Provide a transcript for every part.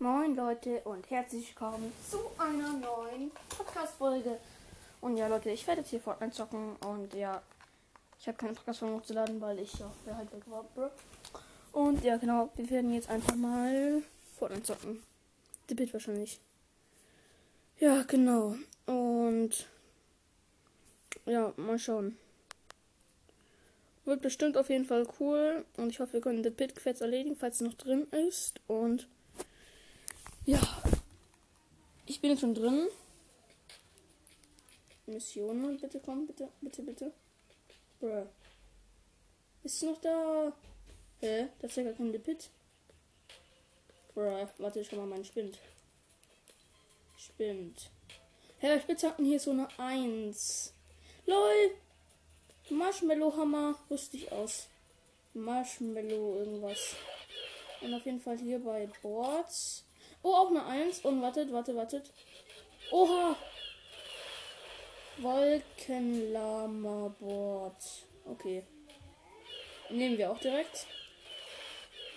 Moin Leute und herzlich willkommen zu einer neuen Podcast-Folge. Und ja Leute, ich werde jetzt hier Fortnite zocken und ja, ich habe keine Podcast-Folge hochzuladen, weil ich ja halt weg war, bro. Und ja genau, wir werden jetzt einfach mal Fortnite zocken. The Bit wahrscheinlich. Ja, genau. Und ja, mal schauen. Wird bestimmt auf jeden Fall cool. Und ich hoffe, wir können The Pit Quest erledigen, falls es noch drin ist. Und ja. Ich bin schon drin. Missionen, bitte komm, bitte, bitte, bitte. Bruh. Ist noch da? Hä? Das ist ja gar kein Pit. Bruh, warte, schon mal mein Spind. Spind. Hä, der Spitzhacken hier so eine 1. LOL! Marshmallow Hammer lustig aus. Marshmallow irgendwas. Und auf jeden Fall hier bei Boards. Oh, auch eine 1. Und wartet, wartet, wartet. Oha! Wolkenlama Board. Okay. Nehmen wir auch direkt.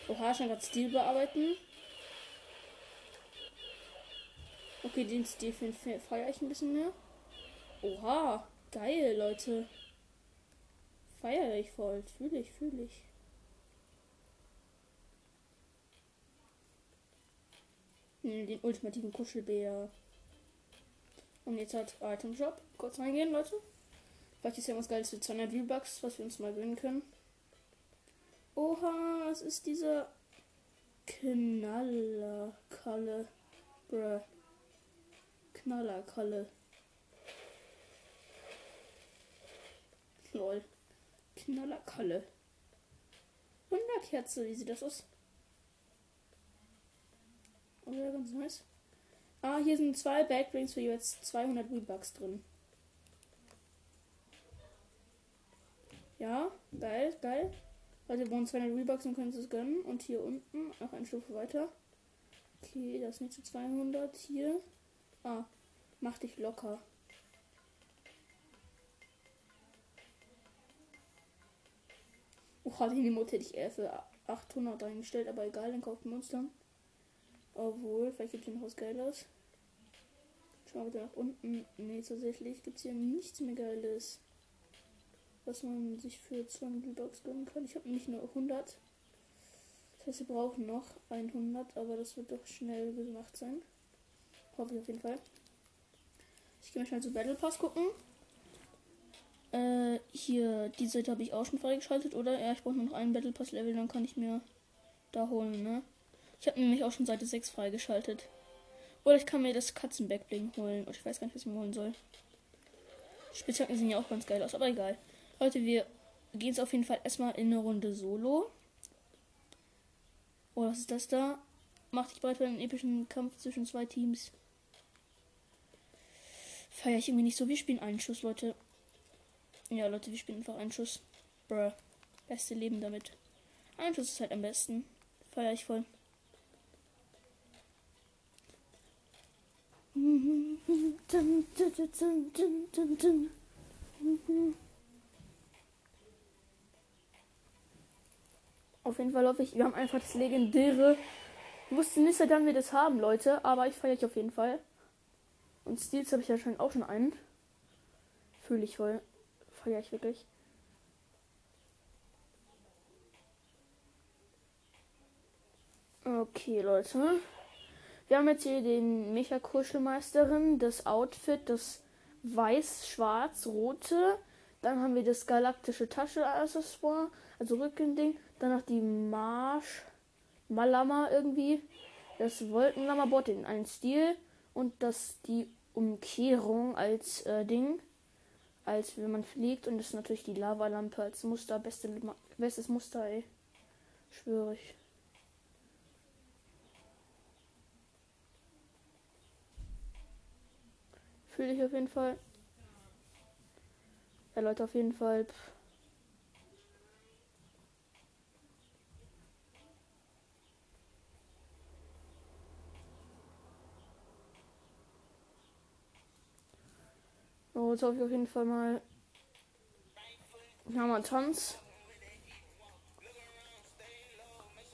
Oha, schon gerade Stil bearbeiten. Okay, den Stil feiere ich ein bisschen mehr. Oha, geil, Leute. Feiere ich voll. Fühle ich, fühle ich. Den ultimativen Kuschelbär. Und jetzt hat Item Shop. Kurz reingehen, Leute. Vielleicht ist ja was Geiles für 200 V-Bucks, was wir uns mal gewinnen können. Oha, es ist dieser Knallerkalle. Bruh. Knallerkalle. Lol. Knallerkalle. Wunderkerze, wie sieht das aus? Oh ja, ganz nice. Ah, hier sind zwei Backbrings für jetzt 200 V-Bucks drin. Ja, geil, geil. Leute, wir wollen 200 V-Bucks und können es gönnen. Und hier unten noch eine Stufe weiter. Okay, das nächste 200 hier. Ah, mach dich locker. Oh, die Mut hätte ich eher für 800 eingestellt, aber egal, dann uns dann. Obwohl, vielleicht gibt es hier noch was Geiles. Schauen wir wieder nach unten. Nee, tatsächlich gibt es hier nichts mehr Geiles. Was man sich für 200 Bucks gönnen kann. Ich habe nicht nur 100. Das heißt, wir brauchen noch 100, aber das wird doch schnell gemacht sein. Hoffe ich auf jeden Fall. Ich gehe mal schnell zu Battle Pass gucken. Äh, hier, die Seite habe ich auch schon freigeschaltet, oder? Ja, ich brauche nur noch einen Battle Pass Level, dann kann ich mir da holen, ne? Ich habe nämlich auch schon Seite 6 freigeschaltet. Oder ich kann mir das Katzenbackbling holen. Und ich weiß gar nicht, was ich mir holen soll. Spitzhacken sehen ja auch ganz geil aus, aber egal. Leute, wir gehen jetzt auf jeden Fall erstmal in eine Runde Solo. Oh, was ist das da? Mach dich bereit für einen epischen Kampf zwischen zwei Teams. Feier ich irgendwie nicht so. Wir spielen einen Schuss, Leute. Ja, Leute, wir spielen einfach einen Schuss. Bruh. Beste Leben damit. Ein Schuss ist halt am besten. Feier ich voll. Auf jeden Fall hoffe ich, wir haben einfach das legendäre. Ich wusste nicht, seit wann wir das haben, Leute, aber ich feiere ich auf jeden Fall. Und Stils habe ich ja schon auch schon einen. Fühle ich voll. Feiere ich wirklich. Okay, Leute. Wir haben jetzt hier den Mecha Kuschelmeisterin, das Outfit, das weiß-schwarz-rote. Dann haben wir das galaktische Tasche-Accessoire, also Rückending. Dann noch die Marsch Malama irgendwie. Das Wolkenlammer-Bot in einem Stil. Und das die Umkehrung als äh, Ding. Als wenn man fliegt. Und das ist natürlich die Lavalampe als Muster. Beste, bestes Muster, ey. Schwöre ich. Fühle ich auf jeden Fall. Ja, Leute, auf jeden Fall. Pff. So, jetzt habe ich auf jeden Fall mal. Mal Tanz.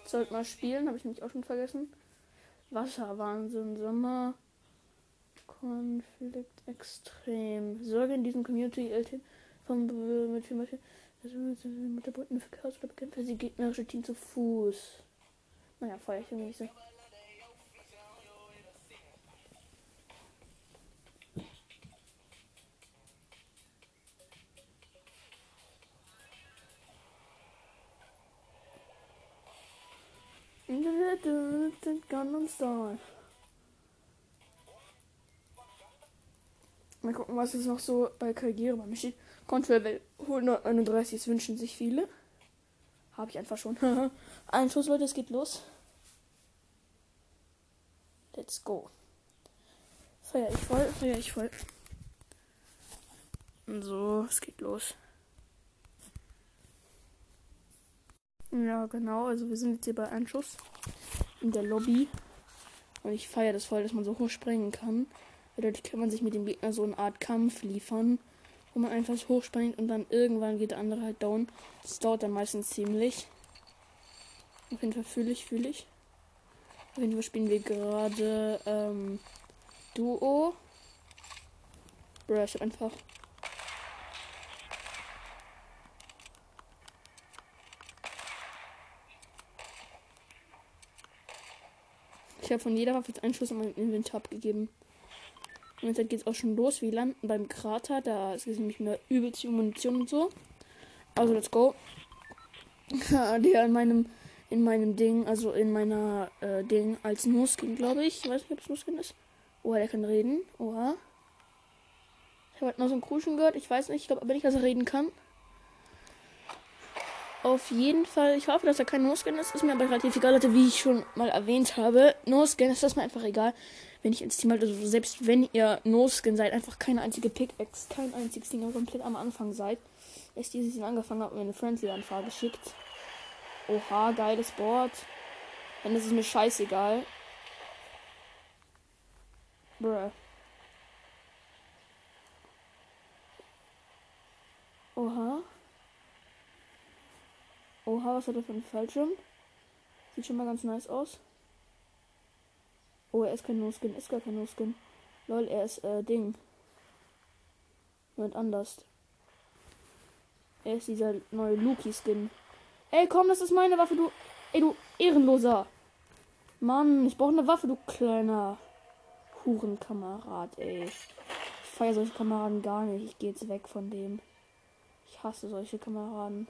Sollte mal spielen, habe ich nämlich auch schon vergessen. Wasserwahnsinn, Sommer. Konflikt extrem. Sorge in diesem Community LT vom mit zum Beispiel mit der bunten Chaos oder bekämpfe sie gegnerische Team zu Fuß. Naja, feuer ich irgendwie nicht so. Gangnam Style. Mal gucken, was es noch so bei Karriere bei mir steht. Control 131, es wünschen sich viele. Habe ich einfach schon. Ein Schuss, Leute, es geht los. Let's go. Feier ich voll, feier ich voll. So, es geht los. Ja, genau. Also wir sind jetzt hier bei Einschuss in der Lobby. Und ich feiere das voll, dass man so hoch springen kann. Dadurch kann man sich mit dem Gegner so eine Art Kampf liefern, wo man einfach hochspringt und dann irgendwann geht der andere halt down. Das dauert dann meistens ziemlich. Auf jeden Fall fühle ich, fühle ich. Auf jeden Fall spielen wir gerade ähm, Duo. Hab einfach Ich habe von jeder Waffe jetzt einen Schuss in mein Inventar abgegeben. Und jetzt es auch schon los. Wir landen beim Krater. Da ist nämlich mehr übelst viel Munition und so. Also, let's go. Der in meinem, in meinem Ding, also in meiner äh, Ding als No-Skin, glaube ich. Ich weiß nicht, ob es No-Skin ist. Oha, der kann reden. Oha. Ich habe halt noch so ein Kruschen gehört. Ich weiß nicht, ich glaube aber nicht, dass er reden kann. Auf jeden Fall, ich hoffe, dass er kein No-Skin ist. Ist mir aber relativ egal, Leute, wie ich schon mal erwähnt habe. No-Skin ist das mir einfach egal. Wenn ich ins Team halt, also selbst wenn ihr No-Skin seid, einfach keine einzige Pickaxe, kein einziges Ding komplett am Anfang seid. Erst dieses Jahr angefangen habe, mir eine Friendly-Anfrage geschickt. Oha, geiles Board. Dann ist es mir scheißegal. Bruh. Oha. Oha, was hat er für einen Fallschirm? Sieht schon mal ganz nice aus. Oh, er ist kein No-Skin, ist gar kein No-Skin. Lol, er ist, äh, Ding. Jemand anders. Er ist dieser neue Luki-Skin. Ey, komm, das ist meine Waffe, du. Ey, du Ehrenloser. Mann, ich brauche eine Waffe, du kleiner Hurenkamerad, ey. Ich feiere solche Kameraden gar nicht. Ich gehe jetzt weg von dem. Ich hasse solche Kameraden.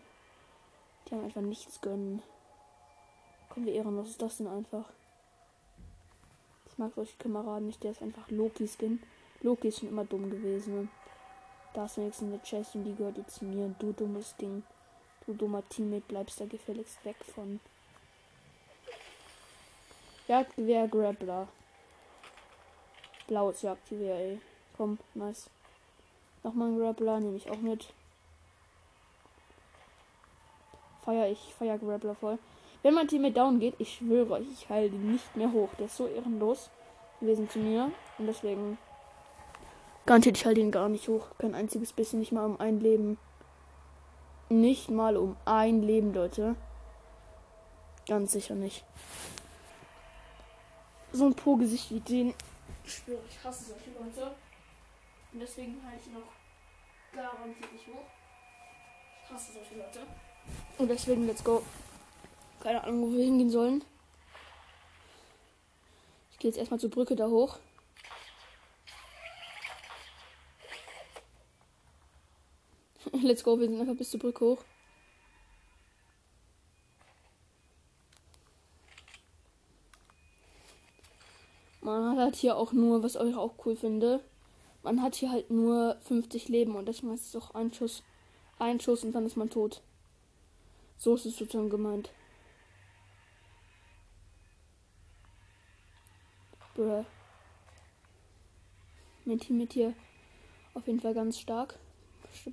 Die haben einfach nichts gönnen. Komm, wie ehrenlos ist das denn einfach? Ich mag solche Kameraden nicht. Der ist einfach Loki-Skin. Loki ist schon immer dumm gewesen. Da ist wenigstens eine Chest und die gehört jetzt mir. Du dummes Ding. Du dummer Teammate, bleibst da gefälligst weg von. Jagdgewehr Grappler. Blaues Jagdgewehr, ey. Komm, nice. Nochmal ein Grappler, nehme ich auch mit feier ich, feier Grappler voll. Wenn mein Team mit down geht, ich schwöre euch, ich heile ihn nicht mehr hoch. Der ist so ehrenlos gewesen zu mir. Und deswegen garantiert ich halte ihn gar nicht hoch. Kein einziges bisschen, nicht mal um ein Leben. Nicht mal um ein Leben, Leute. Ganz sicher nicht. So ein Po-Gesicht wie den. Ich schwöre, ich hasse solche Leute. Und deswegen halte ich ihn auch garantiert nicht hoch. Ich hasse solche Leute. Und deswegen, let's go. Keine Ahnung, wo wir hingehen sollen. Ich gehe jetzt erstmal zur Brücke da hoch. let's go, wir sind einfach bis zur Brücke hoch. Man hat hier auch nur, was ich auch cool finde, man hat hier halt nur 50 Leben und deswegen ist es auch ein Schuss, ein Schuss und dann ist man tot. So ist es sozusagen gemeint. Bruh. Mein Team mit hier auf jeden Fall ganz stark.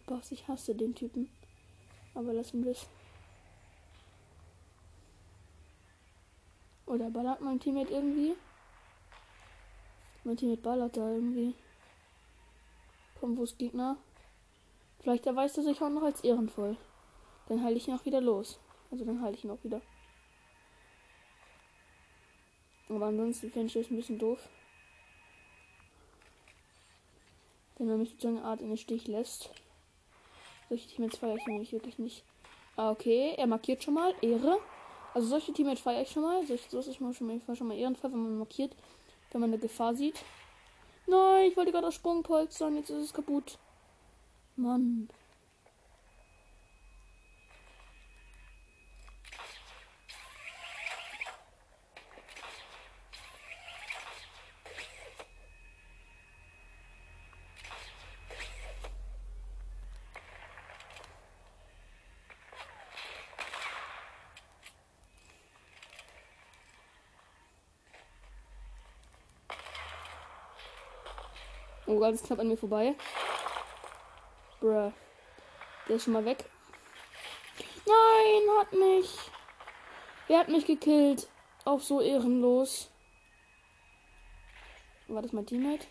Was, ich hasse den Typen. Aber lassen wir es. Oder ballert mein Teammate irgendwie? Mein Teammate ballert da irgendwie. Komm, wo ist Gegner? Vielleicht erweist er sich auch noch als ehrenvoll. Dann halte ich ihn auch wieder los. Also dann halte ich ihn auch wieder. Aber ansonsten finde ich das ein bisschen doof. Wenn er mich sozusagen Art in den Stich lässt. Solche Teammates feiere ich nämlich wirklich nicht. Ah, okay. Er markiert schon mal. Ehre. Also solche Teammates feiere ich schon mal. So, so ist schon mal, schon mal ehrenvoll, wenn man markiert, wenn man eine Gefahr sieht. Nein, ich wollte gerade das Sprungpolstern. Jetzt ist es kaputt. Mann. Oh, ganz knapp an mir vorbei. Bruh. Der ist schon mal weg. Nein, hat mich. Er hat mich gekillt. Auch so ehrenlos. War das mein Teammate?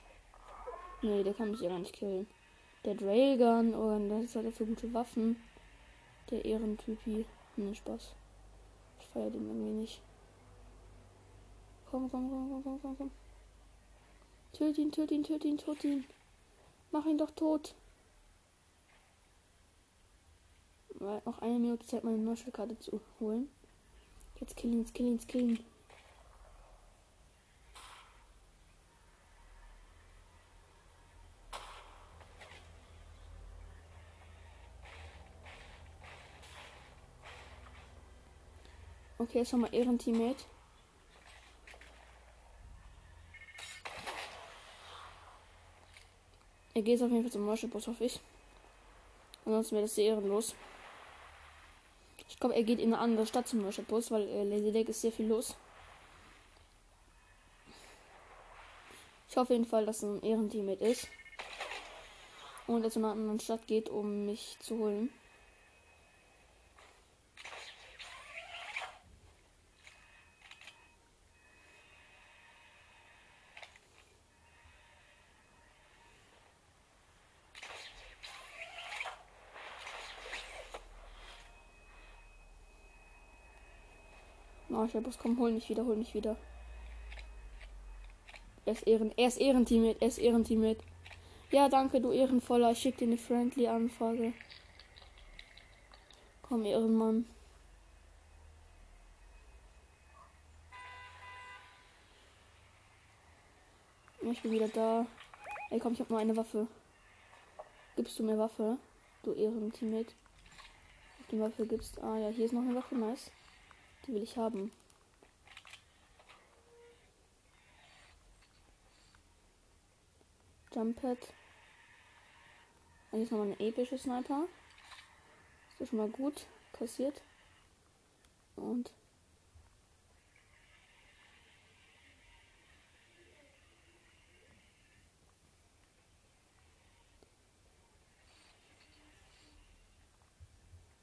Nee, der kann mich ja gar nicht killen. Der Drailgun, oh, das hat er für gute Waffen. Der Ehrentypi. Nee, Spaß. Ich feiere den irgendwie nicht. Komm, komm, komm, komm, komm, komm. Töt ihn, töt ihn, töt ihn, töt ihn. Mach ihn doch tot. Weil noch eine Minute Zeit, meine Neuspielkarte zu holen. Jetzt killen, jetzt killen, jetzt killen. Okay, jetzt haben wir Ehrenteammate. Er geht auf jeden Fall zum Marshall-Bus, hoffe ich. Ansonsten wäre das sehr ehrenlos. Ich glaube, er geht in eine andere Stadt zum Marshall-Bus, weil äh, Lazy Lake ist sehr viel los. Ich hoffe auf jeden Fall, dass es ein Ehrenteammate ist. Und er zu einer anderen Stadt geht, um mich zu holen. Oh, ich Bus, komm, hol mich wieder, hol mich wieder. Er ist Ehren, er ist Ehrenteammate, er ist Ehrenteammate. Ja, danke, du Ehrenvoller. Ich schick dir eine friendly Anfrage. Komm, Ehrenmann. Ich bin wieder da. Ey, komm, ich hab nur eine Waffe. Gibst du mir Waffe? Du Ehrenteammate. Die Waffe gibst. Ah ja, hier ist noch eine Waffe, nice. Die will ich haben. Jumppad. Hier ist nochmal eine epische Sniper. Ist schon mal gut kassiert. Und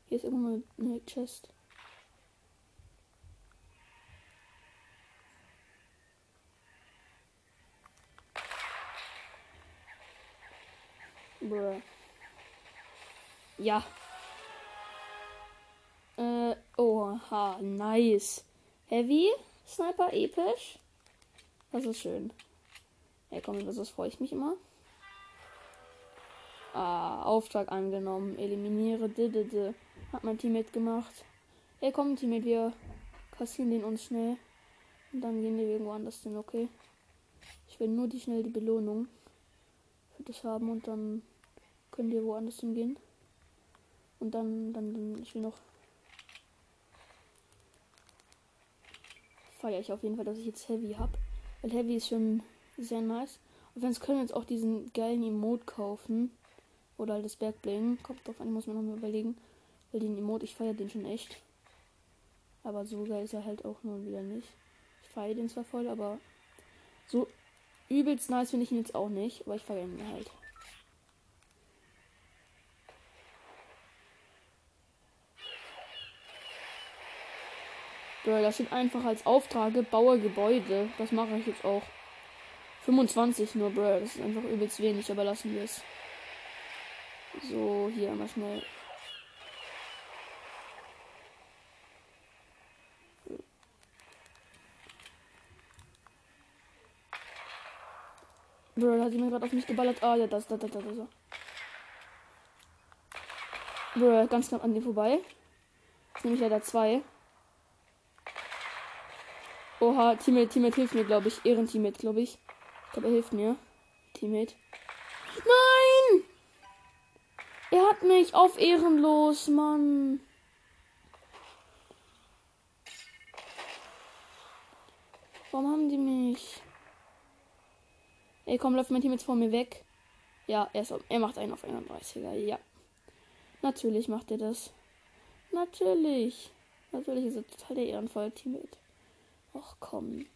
Hier ist irgendwo eine Chest. Bruh. Ja. Äh, oha, nice. Heavy, Sniper, episch. Das ist schön. Ja, komm, das freue ich mich immer. Ah, Auftrag angenommen. Eliminiere. Didede. Hat mein Teammate gemacht. Ey, komm, Teammate, wir kassieren den uns schnell. Und dann gehen wir irgendwo anders hin, okay? Ich will nur die schnell die Belohnung für das haben und dann können wir woanders hingehen. Und dann, dann, dann, ich will noch. Feiere ich auf jeden Fall, dass ich jetzt Heavy habe. Weil Heavy ist schon sehr nice. Und wenn es können wir jetzt auch diesen geilen Emote kaufen. Oder halt das Bergbling. Kommt drauf an, muss mir noch mal überlegen. Weil den Emote, ich feiere den schon echt. Aber so geil ist er halt auch nur wieder nicht. Ich feiere den zwar voll, aber so übelst nice finde ich ihn jetzt auch nicht. Aber ich feiere ihn halt. Bro, da steht einfach als Auftrag, baue Gebäude. Das mache ich jetzt auch. 25 nur, Bro. Das ist einfach übelst wenig, aber lassen wir es. So, hier einmal schnell. Bro, hat jemand gerade auf mich geballert? Ah, ja, das, das, das, das, das. Bro, ganz knapp an dem vorbei. Jetzt nehme ich leider zwei. Oha, Teammate, Teammate hilft mir, glaube ich. Ehrenteammate, glaube ich. Ich glaube, er hilft mir. Teammate. Nein! Er hat mich auf ehrenlos, Mann. Warum haben die mich? Ey, komm, läuft mein Team jetzt vor mir weg. Ja, er, ist, er macht einen auf 31er. Ja. Natürlich macht er das. Natürlich. Natürlich ist er total der ehrenvolle Teammate. Ach komm.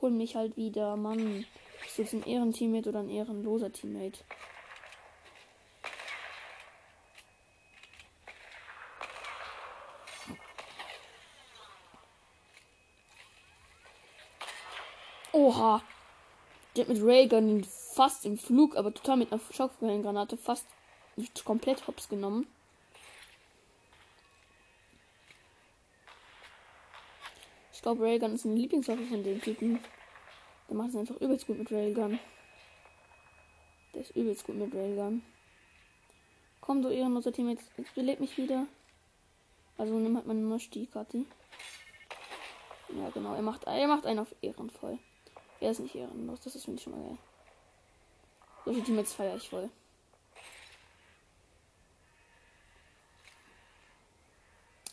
Hol mich halt wieder, Mann. Du jetzt ein Ehrenteammate oder ein ehrenloser Teammate? Oha. Der hat mit Raygun fast im Flug, aber total mit einer Schockgranate fast komplett hops genommen. Glaube, Railgun ist eine Lieblingswaffe von dem Typen. Der macht es einfach übelst gut mit Railgun. Der ist übelst gut mit Railgun. Komm, du ehrenloser Team, jetzt, jetzt belebt mich wieder. Also nimm halt meine Nosti-Karte. Ja, genau. Er macht, er macht einen auf ehrenvoll. Er ist nicht ehrenlos, das ist ich schon mal geil. Solche Teammates feiere ich voll.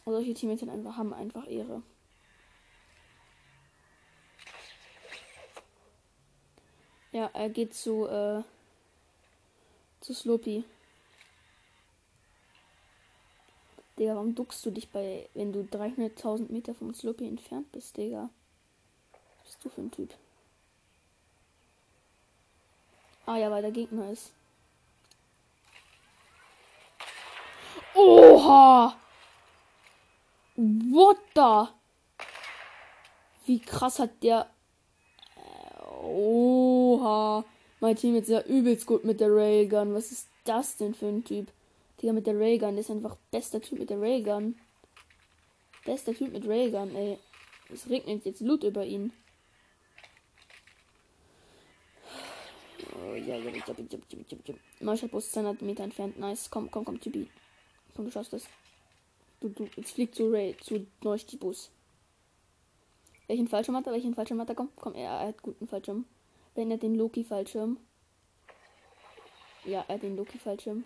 Solche Teammates haben einfach Ehre. Ja, er geht zu, äh, zu Sloppy. Digga, warum duckst du dich bei, wenn du 300.000 Meter vom Sloppy entfernt bist, Digga? Was bist du für ein Typ? Ah ja, weil der Gegner ist. Oha! What the? Wie krass hat der. Oha. Mein Team ist ja übelst gut mit der Railgun. Was ist das denn für ein Typ? Digga, mit der Railgun. Der ist einfach bester Typ mit der Railgun. Bester Typ mit Railgun, ey. Es regnet jetzt Loot über ihn. Oh, ja, ja, ja. Marschallbus 200 Meter entfernt. Nice. Komm, komm, komm, Tibi. Komm, du schaffst das. Du, du, jetzt fliegt zu Ray, zu Neustibus. Welchen Fallschirm hat er? Welchen Fallschirm hat er? Komm, komm, er, er hat guten Fallschirm. Wenn er den Loki-Fallschirm. Ja, er hat den Loki-Fallschirm.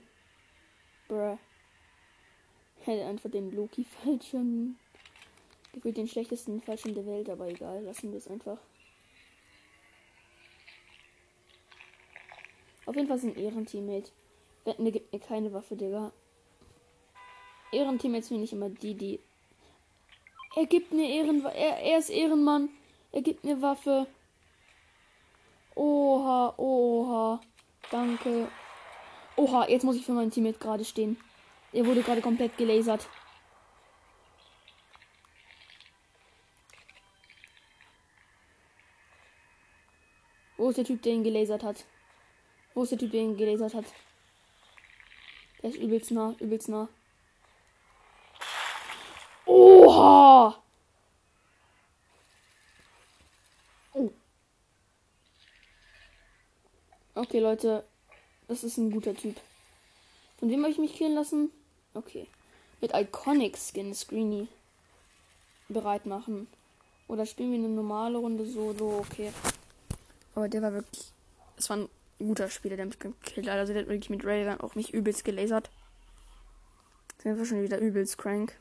Bruh. Er hat einfach den Loki-Fallschirm. Gefühlt den schlechtesten Fallschirm der Welt, aber egal, lassen wir es einfach. Auf jeden Fall ein Ehrenteammate. Wetten, gibt mir keine Waffe, Digga. Ehrenteammates finde ich immer die, die. Er gibt mir Ehren. Er, er ist Ehrenmann. Er gibt mir Waffe. Oha, oha. Danke. Oha, jetzt muss ich für mein Teammate gerade stehen. Er wurde gerade komplett gelasert. Wo ist der Typ, der ihn gelasert hat? Wo ist der Typ, der ihn gelasert hat? Der ist übelst nah, übelst nah. Oha! Oh. Okay, Leute. Das ist ein guter Typ. Von wem habe ich mich killen lassen? Okay. Mit Iconic Skin Screeny bereit machen. Oder spielen wir eine normale Runde solo? Okay. Aber der war wirklich. Es war ein guter Spieler, der mich gekillt hat. Also der hat wirklich mit Railgun auch mich übelst gelasert. Sind wir schon wieder übelst crank.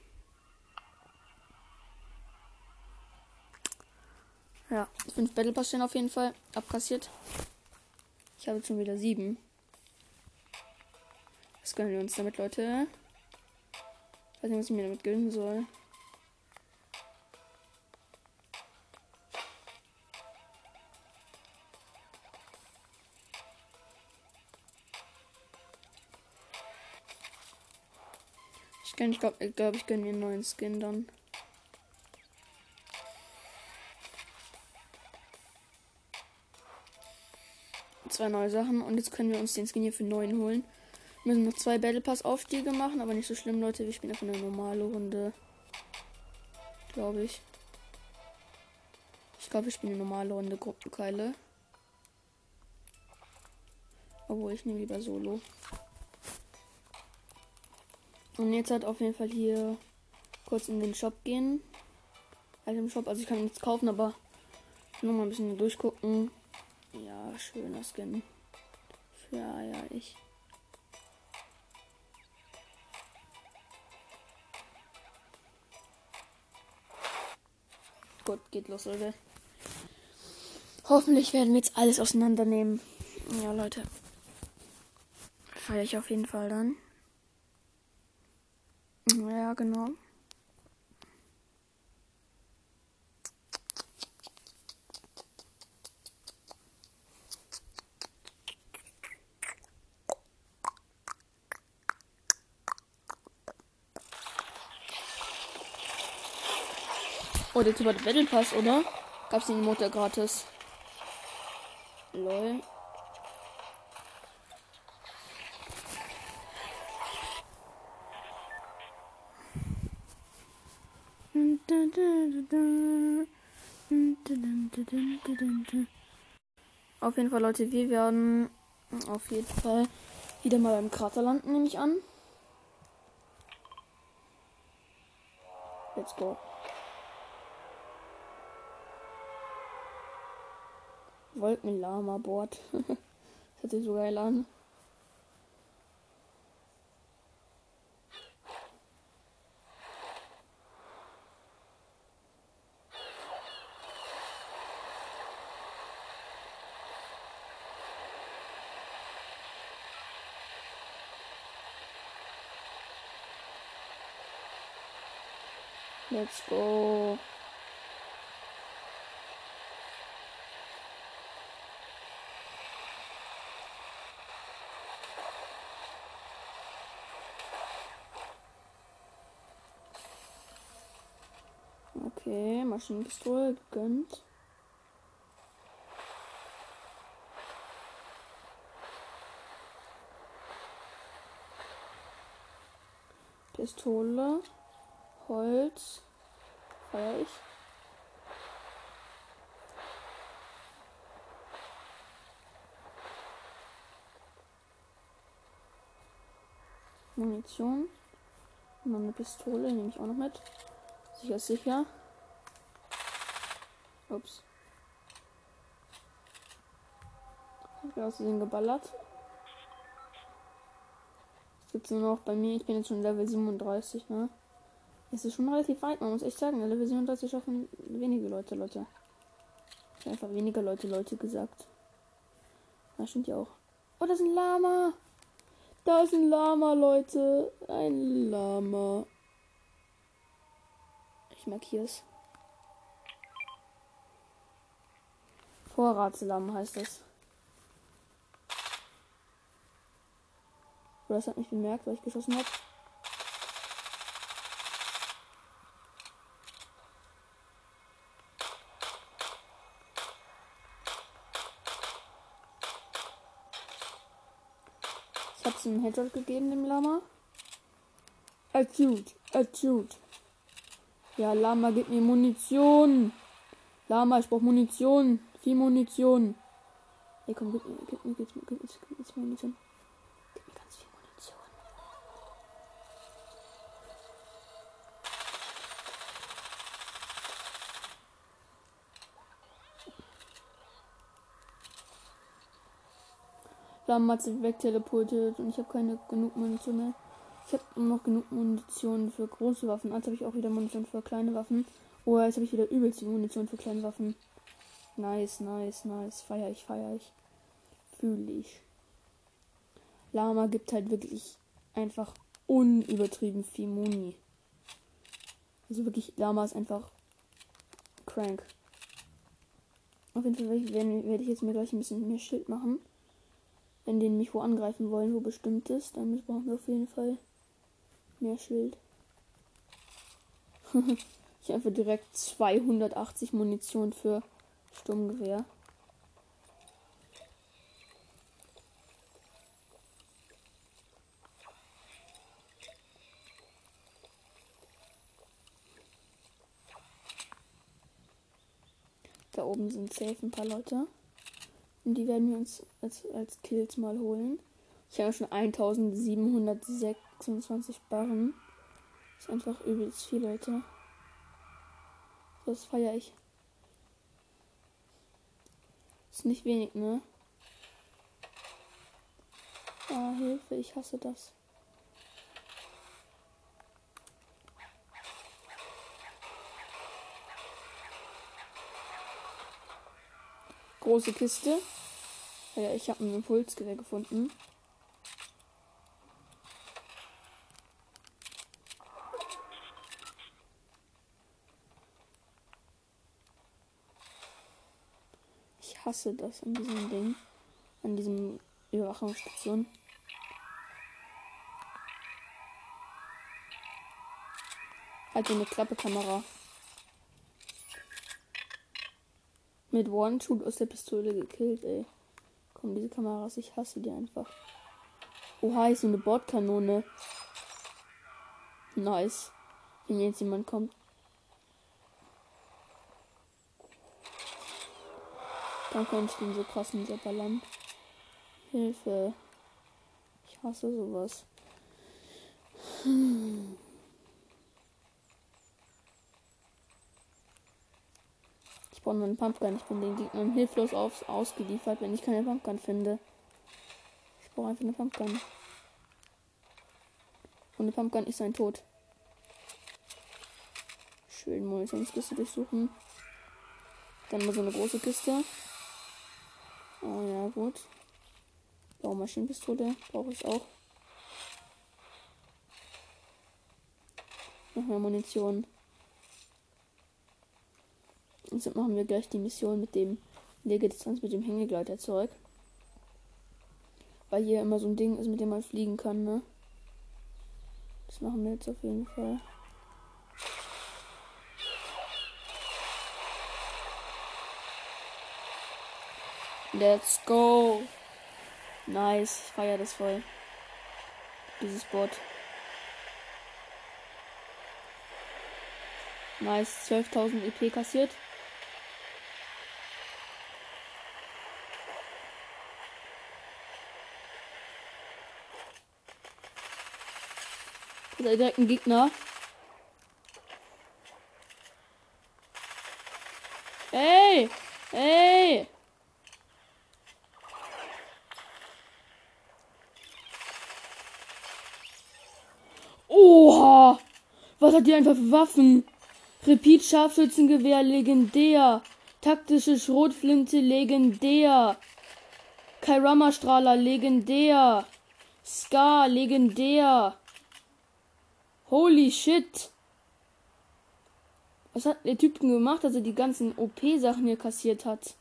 Ja, fünf Battle Pass stehen auf jeden Fall abkassiert. Ich habe schon wieder sieben. Was gönnen wir uns damit, Leute? Ich weiß nicht, was ich mir damit gönnen soll. Ich glaube, ich glaube, ich, glaub, ich gönne mir einen neuen Skin dann. Zwei neue Sachen und jetzt können wir uns den Skin hier für 9 holen. Wir müssen noch zwei Battle Pass Aufstiege machen, aber nicht so schlimm, Leute. Wir spielen einfach eine normale Runde. Glaube ich. Ich glaube, wir spielen eine normale Runde Gruppenkeile. Obwohl, ich nehme lieber Solo. Und jetzt halt auf jeden Fall hier kurz in den Shop gehen. Also im Shop, also ich kann nichts kaufen, aber nur mal ein bisschen durchgucken. Ja, schöner Skin. Ja, ja, ich. Gut, geht los, Leute. Hoffentlich werden wir jetzt alles auseinandernehmen. Ja, Leute. Feiere ich auf jeden Fall dann. Ja, genau. Oh, der Typ hat Battle Pass, oder? Gab's den Motor gratis? Lol. Auf jeden Fall, Leute, wir werden auf jeden Fall wieder mal beim Krater landen, nehme ich an. Let's go. Wolkenlama-Board. das hört sich so geil an. Let's go. Okay, Maschinenpistole gönnt. Pistole, Holz, feier ich. Munition. Noch eine Pistole nehme ich auch noch mit. Sicher, sicher. Ups. Ich habe aus Versehen geballert. Es gibt nur noch bei mir. Ich bin jetzt schon Level 37, ne? Es ist schon relativ weit, man muss echt sagen. Level 37 schaffen wenige Leute, Leute. Ich einfach weniger Leute, Leute gesagt. Das stimmt ja auch. Oh, das ist ein Lama. Da ist ein Lama, Leute. Ein Lama. Ich markiere es. Vorratslamm heißt. Oder das hat mich bemerkt, weil ich geschossen habe. Ich habe es einen Headshot gegeben, dem Lama. Acute, acute. Ja, Lama, gib mir Munition. Lama, ich brauche Munition. Viel Munition. Ey, komm, gib mir, gib mir, gib mir, gib mir, gib mir Munition. Gib mir ganz viel Munition. Lama hat sich wegteleportiert und ich habe keine genug Munition mehr. Ich habe noch genug Munition für große Waffen. Jetzt habe ich auch wieder Munition für kleine Waffen. Oh, jetzt habe ich wieder die Munition für kleine Waffen. Nice, nice, nice. Feier ich, feier ich. Fühle ich. Lama gibt halt wirklich einfach unübertrieben viel Muni. Also wirklich, Lama ist einfach crank. Auf jeden Fall werde, werde ich jetzt mir gleich ein bisschen mehr Schild machen. Wenn die mich wo angreifen wollen, wo bestimmt ist, dann brauchen wir auf jeden Fall mehr Schild. ich habe direkt 280 Munition für Sturmgewehr. Da oben sind safe ein paar Leute. Und die werden wir uns als, als Kills mal holen. Ich habe schon 1726 Barren. Das ist einfach übelst viel, Leute. Das feiere ich. Nicht wenig, ne? Ah, Hilfe, ich hasse das. Große Kiste. Ja, ich habe ein Impulsgewehr gefunden. Hasse das an diesem Ding. An diesem Überwachungsstation. Halt eine Klappekamera. Mit One-Shoot aus der Pistole gekillt, ey. Komm, diese Kameras, ich hasse die einfach. Oha, ist so eine Bordkanone. Nice. Wenn jetzt jemand kommt. Dann könnte ich den so krassen Seppern. Hilfe. Ich hasse sowas. Hm. Ich brauche nur einen Pumpgun. Ich bin den Gegnern hilflos aufs, ausgeliefert, wenn ich keine Pumpgun finde. Ich brauche einfach eine Pumpgun. Ohne Pumpgun ist sein Tod. Schön Munitionskiste durchsuchen. Dann mal so eine große Kiste. Oh ja, gut. Baumaschinenpistole brauche ich auch. Noch mehr Munition. Und jetzt machen wir gleich die Mission mit dem Legedistanz mit dem Hängegleiter zurück. Weil hier immer so ein Ding ist, mit dem man fliegen kann, ne? Das machen wir jetzt auf jeden Fall. Let's go. Nice. Ich feiere das voll. Dieses Bot. Nice. 12.000 EP kassiert. Ist direkt ein Gegner. Ey! Ey! Oha! Was hat die einfach für Waffen? Repeat Scharfschützengewehr legendär. Taktische Schrotflinte legendär. Kairama Strahler legendär. Scar legendär. Holy shit. Was hat der Typ denn gemacht, dass er die ganzen OP-Sachen hier kassiert hat?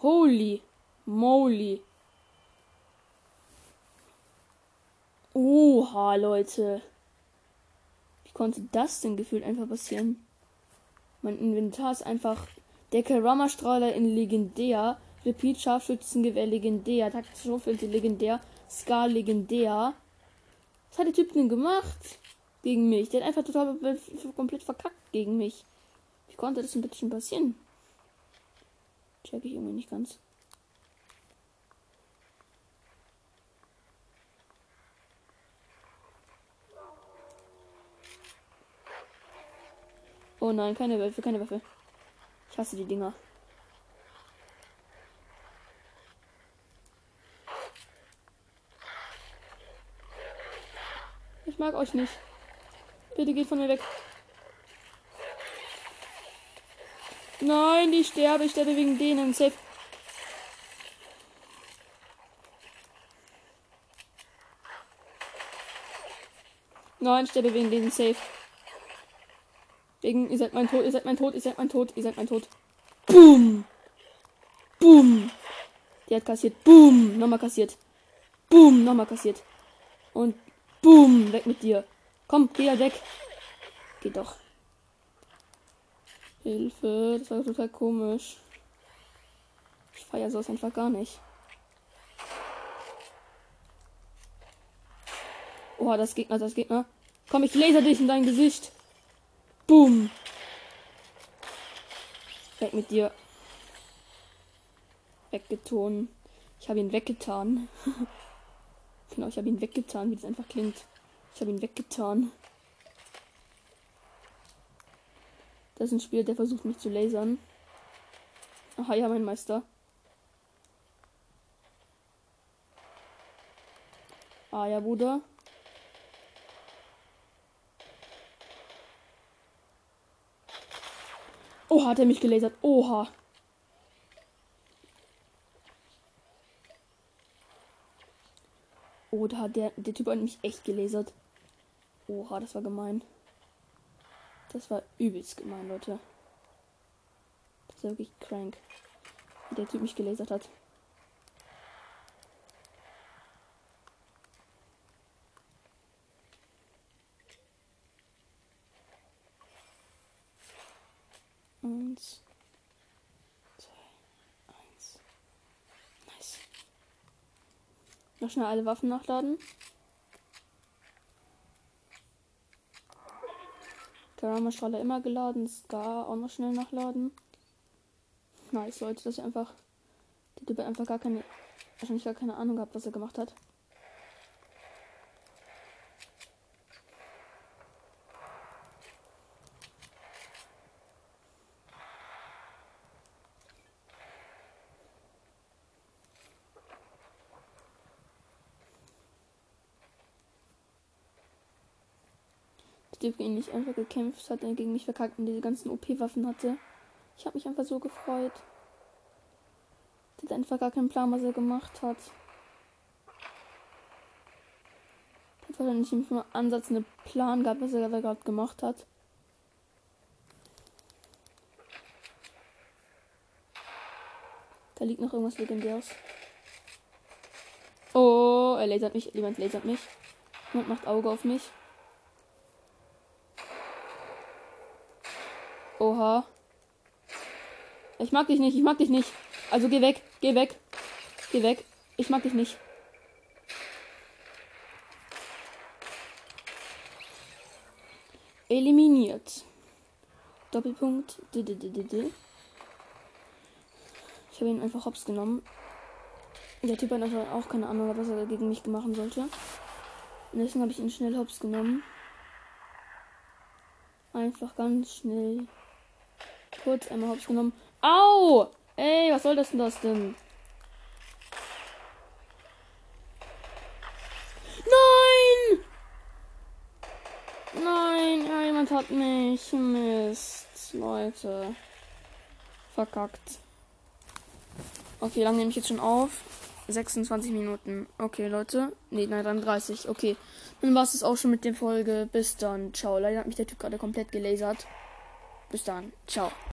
Holy moly. Oha, Leute. Konnte das denn gefühlt einfach passieren? Mein Inventar ist einfach der Karama-Strahler in legendär, Repeat Scharfschützengewehr legendär, taktische Schrotflinte legendär, Scar legendär. Was hat der Typ denn gemacht gegen mich? Der hat einfach total komplett verkackt gegen mich. Wie konnte das denn bitte schon passieren? Check ich irgendwie nicht ganz. Oh nein, keine Waffe, keine Waffe. Ich hasse die Dinger. Ich mag euch nicht. Bitte geht von mir weg. Nein, ich sterbe. Ich sterbe wegen denen. Safe. Nein, ich sterbe wegen denen. Safe. Wegen, ihr seid mein Tod, ihr seid mein Tod, ihr seid mein Tod, ihr seid mein Tod. Boom! Boom! Der hat kassiert. Boom! Nochmal kassiert. Boom! Nochmal kassiert. Und boom! Weg mit dir. Komm, geh ja weg. Geht doch. Hilfe, das war total komisch. Ich feiere sowas einfach gar nicht. Oha, das Gegner, das Gegner. Komm, ich laser dich in dein Gesicht. Boom. Weg mit dir. Weggetan. Ich habe ihn weggetan. genau, ich habe ihn weggetan, wie das einfach klingt. Ich habe ihn weggetan. Das ist ein Spieler, der versucht mich zu lasern. Aha, ja, mein Meister. Ah ja, Bruder. Oha, hat er mich gelasert. Oha. Oh, da hat der, der Typ hat mich echt gelasert. Oha, das war gemein. Das war übelst gemein, Leute. Das war wirklich crank. Wie der Typ mich gelasert hat. Eins. Zwei. Eins. Nice. Noch schnell alle Waffen nachladen. Karama-Strahler immer geladen. Scar auch noch schnell nachladen. Nice, Leute, dass ich einfach. Der Typ einfach gar keine. Wahrscheinlich gar keine Ahnung gehabt, was er gemacht hat. Typ gegen mich einfach gekämpft hat, der gegen mich verkackt und diese ganzen OP-Waffen hatte. Ich habe mich einfach so gefreut. Der hat einfach gar keinen Plan, was er gemacht hat. Der hat wahrscheinlich nicht mal Ansatz einen Plan gehabt, was er gerade gemacht hat. Da liegt noch irgendwas Legendäres. Oh, er lasert mich. Jemand lasert mich. Jemand macht Auge auf mich. Oha. Ich mag dich nicht, ich mag dich nicht. Also geh weg, geh weg. Geh weg. Ich mag dich nicht. Eliminiert. Doppelpunkt. Ich habe ihn einfach hops genommen. Der Typ hat also auch keine Ahnung, was er gegen mich machen sollte. Und deswegen habe ich ihn schnell hops genommen. Einfach ganz schnell kurz einmal hops genommen. Au! Ey, was soll das denn das denn? Nein! Nein, ja, jemand hat mich. Mist, Leute. Verkackt. Okay, lang nehme ich jetzt schon auf. 26 Minuten. Okay, Leute. Nee, nein, dann 30. Okay. Dann war es auch schon mit der Folge. Bis dann. Ciao. Leider hat mich der Typ gerade komplett gelasert. Bis dann. Ciao.